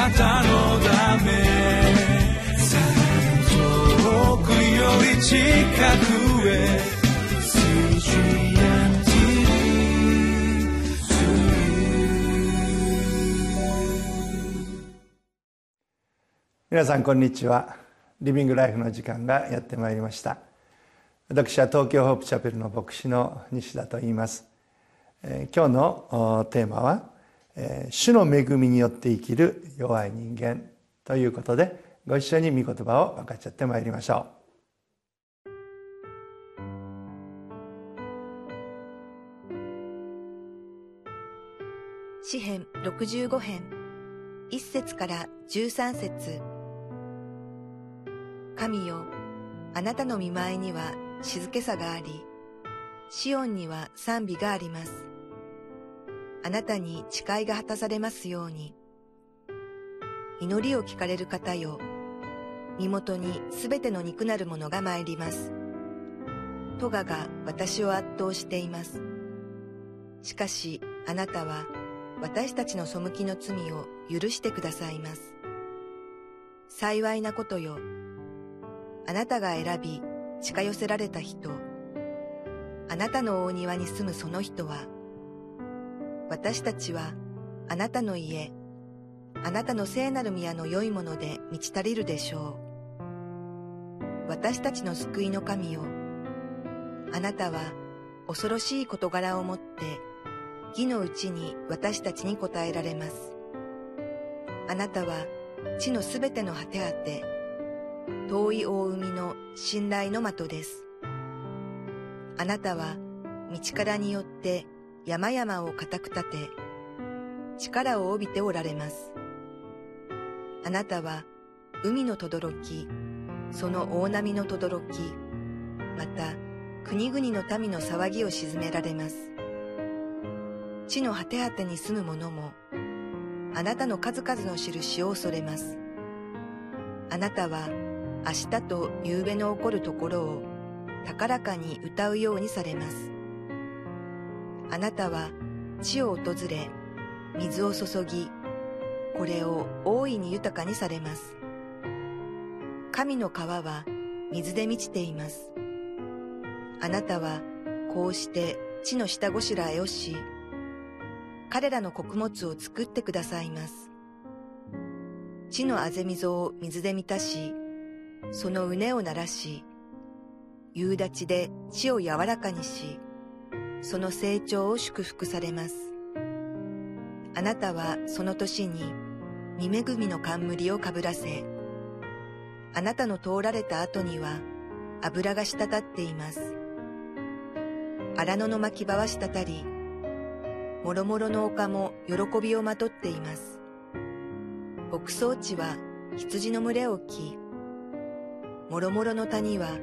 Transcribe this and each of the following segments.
なたのため遠くより近くへ皆さんこんにちは。リビングライフの時間がやってまいりました。私は東京ホープチャペルの牧師の西田と言います、えー、今日のテーマは、主の恵みによって生きる弱い人間ということでご一緒に御言葉を分かっち合ってまいりましょう。詩編65編。1節から13節。神よ、あなたの見舞いには静けさがあり、シオンには賛美があります。あなたに誓いが果たされますように。祈りを聞かれる方よ、身元にすべての肉なるものが参ります。トガが私を圧倒しています。しかし、あなたは私たちの背きの罪を許してくださいます。幸いなことよ、あなたが選び近寄せられた人、あなたの大庭に住むその人は、私たちはあなたの家、あなたの聖なる宮の良いもので満ち足りるでしょう。私たちの救いの神よ、あなたは恐ろしい事柄をもって、義のうちに私たちに答えられます。あなたは地のすべての果て果て、遠い大海の信頼の的です。あなたは道からによって山々を固く立て、力を帯びておられます。あなたは海の轟き、その大波の轟き、また国々の民の騒ぎを鎮められます。地の果て果てに住む者も、あなたの数々の印を恐れます。あなたは明日と夕べの起こるところを高らかに歌うようにされます。あなたは地を訪れ、水を注ぎ、これを大いに豊かにされます。神の川は水で満ちています。あなたはこうして地の下ごしらえをし、彼らの穀物を作ってくださいます。地のあぜ溝を水で満たし、その畝を鳴らし、夕立で地を柔らかにし、その成長を祝福されます。あなたはその年に、見恵みの冠をかぶらせ、あなたの通られた後には油が滴っています。荒野の巻き場は滴り、もろもろの丘も喜びをまとっています。牧草地は羊の群れを着、もろもろの谷は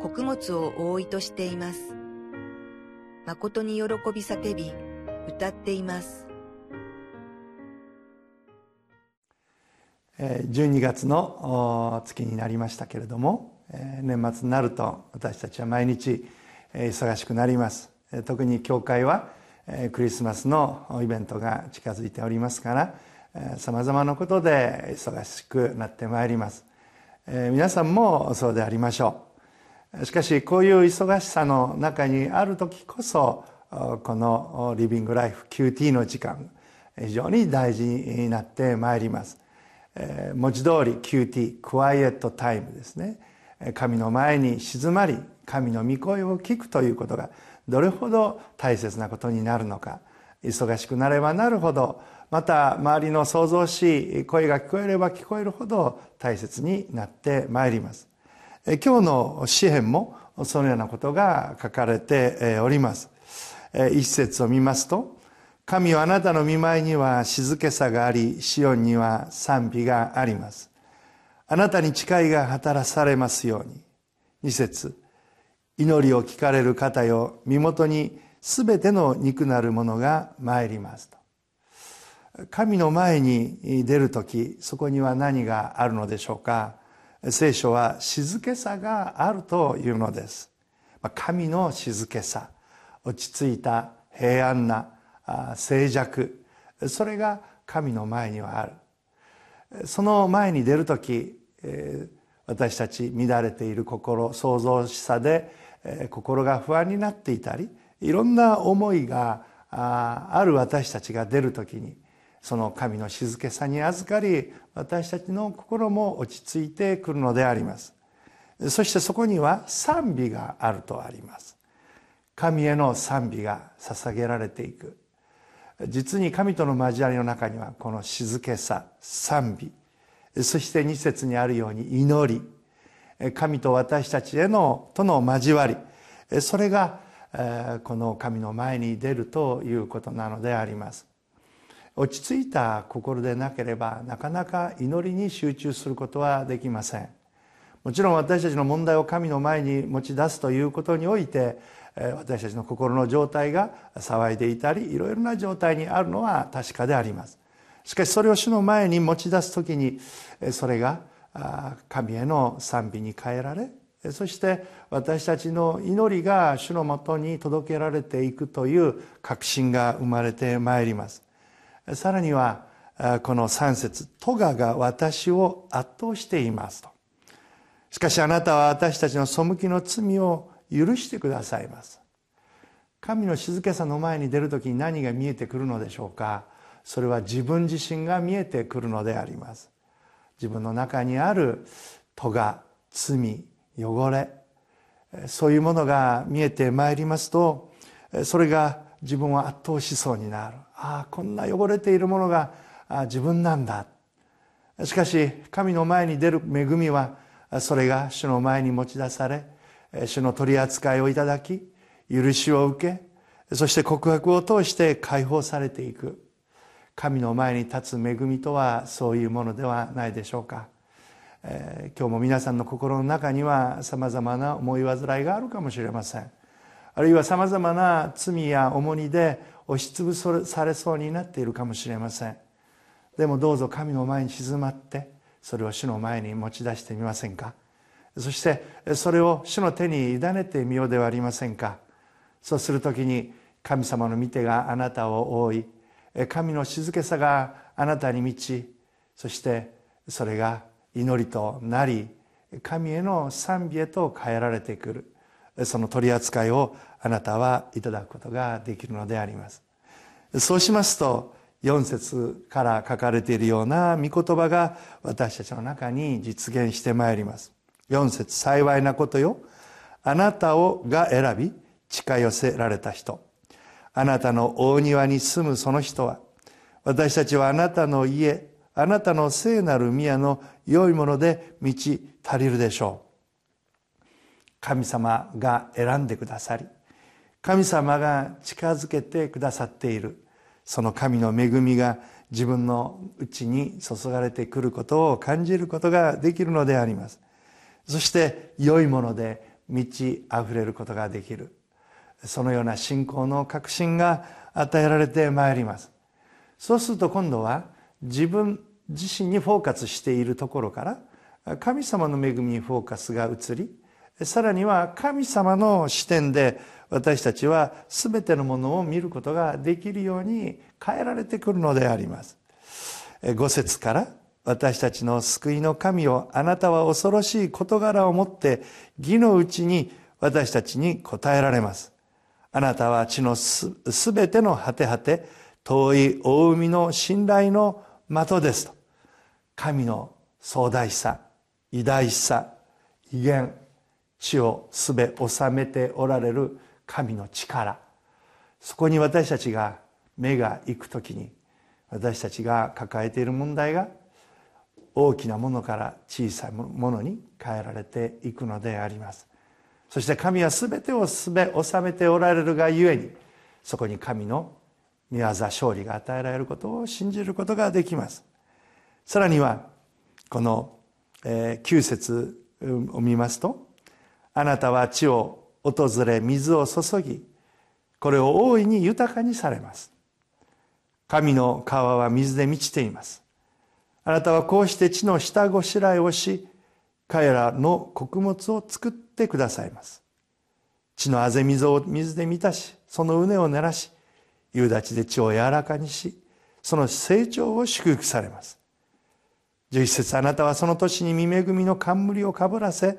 穀物を覆いとしています。誠に喜び叫び、歌っています。12月の月になりましたけれども年末になると私たちは毎日忙しくなります。特に教会はクリスマスのイベントが近づいておりますからさまざまなことで忙しくなってまいります。皆さんもそうでありましょう。しかしこういう忙しさの中にある時こそこのリビングライフ QT の時間非常に大事になってまいります。文字通り QT クワイエットタイムですね。神の前に静まり神の御声を聞くということがどれほど大切なことになるのか忙しくなればなるほどまた周りの想像し声が聞こえれば聞こえるほど大切になってまいります。今日の詩篇もそのようなことが書かれております。一節を見ますと「神はあなたの見舞いには静けさがありシオンには賛美があります」「あなたに誓いが働されますように」二節祈りを聞かれる方よ身元にすべての肉なるものが参ります」と。神の前に出る時そこには何があるのでしょうか。聖書は静けさがあるというのです。神の静けさ落ち着いた平安な静寂。それが神の前にはある。その前に出る時私たち乱れている心創造しさで心が不安になっていたりいろんな思いがある私たちが出る時にその神の静けさに預かり私たちの心も落ち着いてくるのであります。そしてそこには賛美があるとあります。神への賛美が捧げられていく。実に神との交わりの中にはこの静けさ賛美。そして二節にあるように祈り。神と私たちへのとの交わり。それがこの神の前に出るということなのであります。落ち着いた心でなければなかなか祈りに集中することはできません。もちろん私たちの問題を神の前に持ち出すということにおいて私たちの心の状態が騒いでいたりいろいろな状態にあるのは確かであります。しかしそれを主の前に持ち出す時にそれが神への賛美に変えられそして私たちの祈りが主のもとに届けられていくという確信が生まれてまいります。さらにはこの3節トガが私を圧倒しています」と。しかしあなたは私たちの背きの罪を許してくださいます。神の静けさの前に出る時に何が見えてくるのでしょうか。それは自分自身が見えてくるのであります。自分の中にある咎罪汚れ。そういうものが見えてまいりますとそれが自分を圧倒しそうになる。ああこんな汚れているものが自分なんだ。しかし神の前に出る恵みはそれが主の前に持ち出され主の取り扱いをいただき許しを受けそして告白を通して解放されていく。神の前に立つ恵みとはそういうものではないでしょうか、えー、今日も皆さんの心の中にはさまざまな思い煩いがあるかもしれません。あるいはさまざまな罪や重荷で押しつぶされそうになっているかもしれません。でもどうぞ神の前に静まってそれを主の前に持ち出してみませんか？そしてそれを主の手に委ねてみようではありませんか？そうする時に神様の御手があなたを覆い神の静けさがあなたに満ちそしてそれが祈りとなり神への賛美へと変えられてくる。その取り扱いをあなたはいただくことができるのであります。そうしますと4節から書かれているような御言葉が私たちの中に実現してまいります。4節幸いなことよ。あなたをが選び近寄せられた人。あなたの大庭に住むその人は。私たちはあなたの家あなたの聖なる宮の良いもので満ち足りるでしょう。神様が選んでくださり神様が近づけてくださっている。その神の恵みが自分のうちに注がれてくることを感じることができるのであります。そして良いもので満ち溢れることができる。そのような信仰の確信が与えられてまいります。そうすると今度は自分自身にフォーカスしているところから神様の恵みにフォーカスが移りさらには神様の視点で私たちは全てのものを見ることができるように変えられてくるのであります。5節から私たちの救いの神をあなたは恐ろしい事柄をもって義のうちに私たちに答えられます。あなたは地のすべての果て果て遠い大海の信頼の的ですと。神の壮大さ偉大さ威厳。地をすべ治めておられる神の力。そこに私たちが目が行く時に私たちが抱えている問題が大きなものから小さいものに変えられていくのであります。そして神は全てをすべ治めておられるがゆえにそこに神の御業勝利が与えられることを信じることができます。さらにはこの9節を見ますとあなたは地を訪れ水を注ぎこれを大いに豊かにされます。神の川は水で満ちています。あなたはこうして地の下ごしらえをし彼らの穀物を作ってくださいます。地のあぜ水を水で満たしその畝を濡らし夕立で地を柔らかにしその成長を祝福されます。11節あなたはその年に見恵みの冠をかぶらせ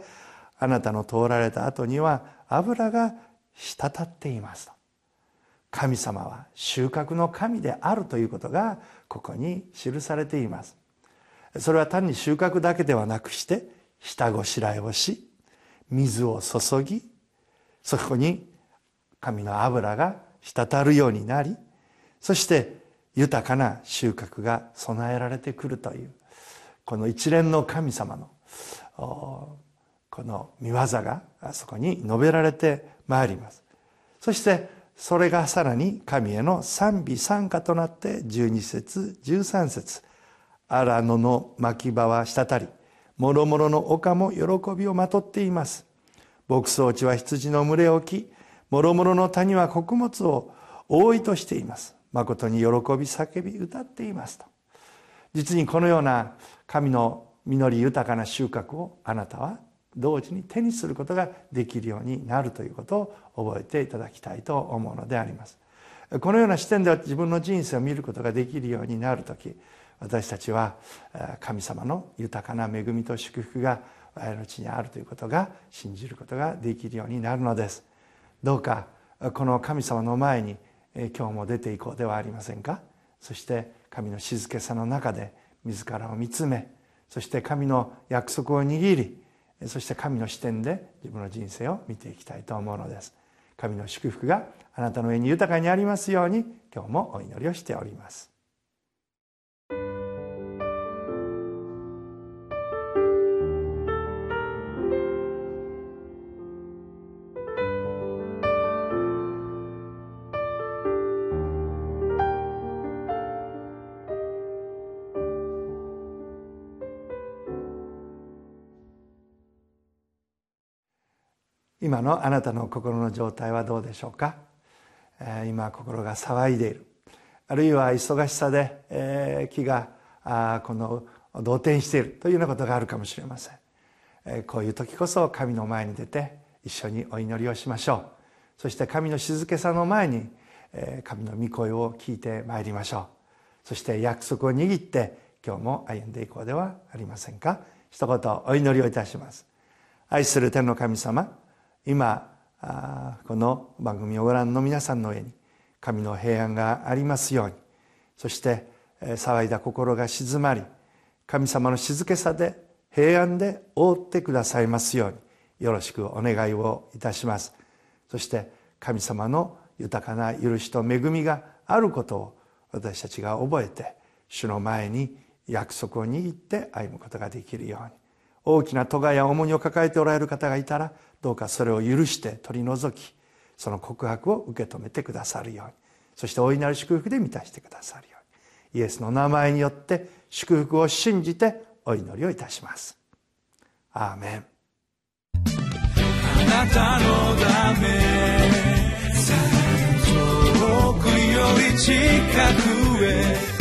あなたの通られた後には油が滴っていますと。神様は収穫の神であるということがここに記されています。それは単に収穫だけではなくして下ごしらえをし水を注ぎそこに神の油が滴るようになりそして豊かな収穫が備えられてくるというこの一連の神様のこの見業がそこに述べられてまいります。そしてそれがさらに神への賛美賛歌となって12節13節荒野の牧場は滴りもろもろの丘も喜びをまとっています。牧草地は羊の群れを置きもろもろの谷は穀物を多いとしています。誠に喜び叫び歌っていますと。実にこのような神の実り豊かな収穫をあなたは同時に手にすることができるようになるということを覚えていただきたいと思うのであります。このような視点では自分の人生を見ることができるようになる時私たちは神様の豊かな恵みと祝福が我々のうちにあるということが信じることができるようになるのです。どうかこの神様の前に今日も出ていこうではありませんか？そして神の静けさの中で自らを見つめそして神の約束を握りそして神の視点で自分の人生を見ていきたいと思うのです。神の祝福があなたの上に豊かにありますように今日もお祈りをしております。今のあなたの心の状態はどうでしょうか？今心が騒いでいる。あるいは忙しさでえ気がこの動転している。というようなことがあるかもしれません。えこういう時こそ神の前に出て一緒にお祈りをしましょう。そして神の静けさの前にえ神の御声を聞いてまいりましょう。そして約束を握って今日も歩んでいこうではありませんか？一言お祈りをいたします。愛する天の神様今この番組をご覧の皆さんの上に神の平安がありますようにそして騒いだ心が静まり神様の静けさで平安で覆ってくださいますようによろしくお願いをいたします。そして神様の豊かな許しと恵みがあることを私たちが覚えて主の前に約束を握って歩むことができるように。大きな咎や重荷を抱えておられる方がいたらどうかそれを許して取り除きその告白を受け止めてくださるように。そして大いなる祝福で満たしてくださるように。イエスの名前によって祝福を信じてお祈りをいたします。アーメン。あなたのため遠くより近くへ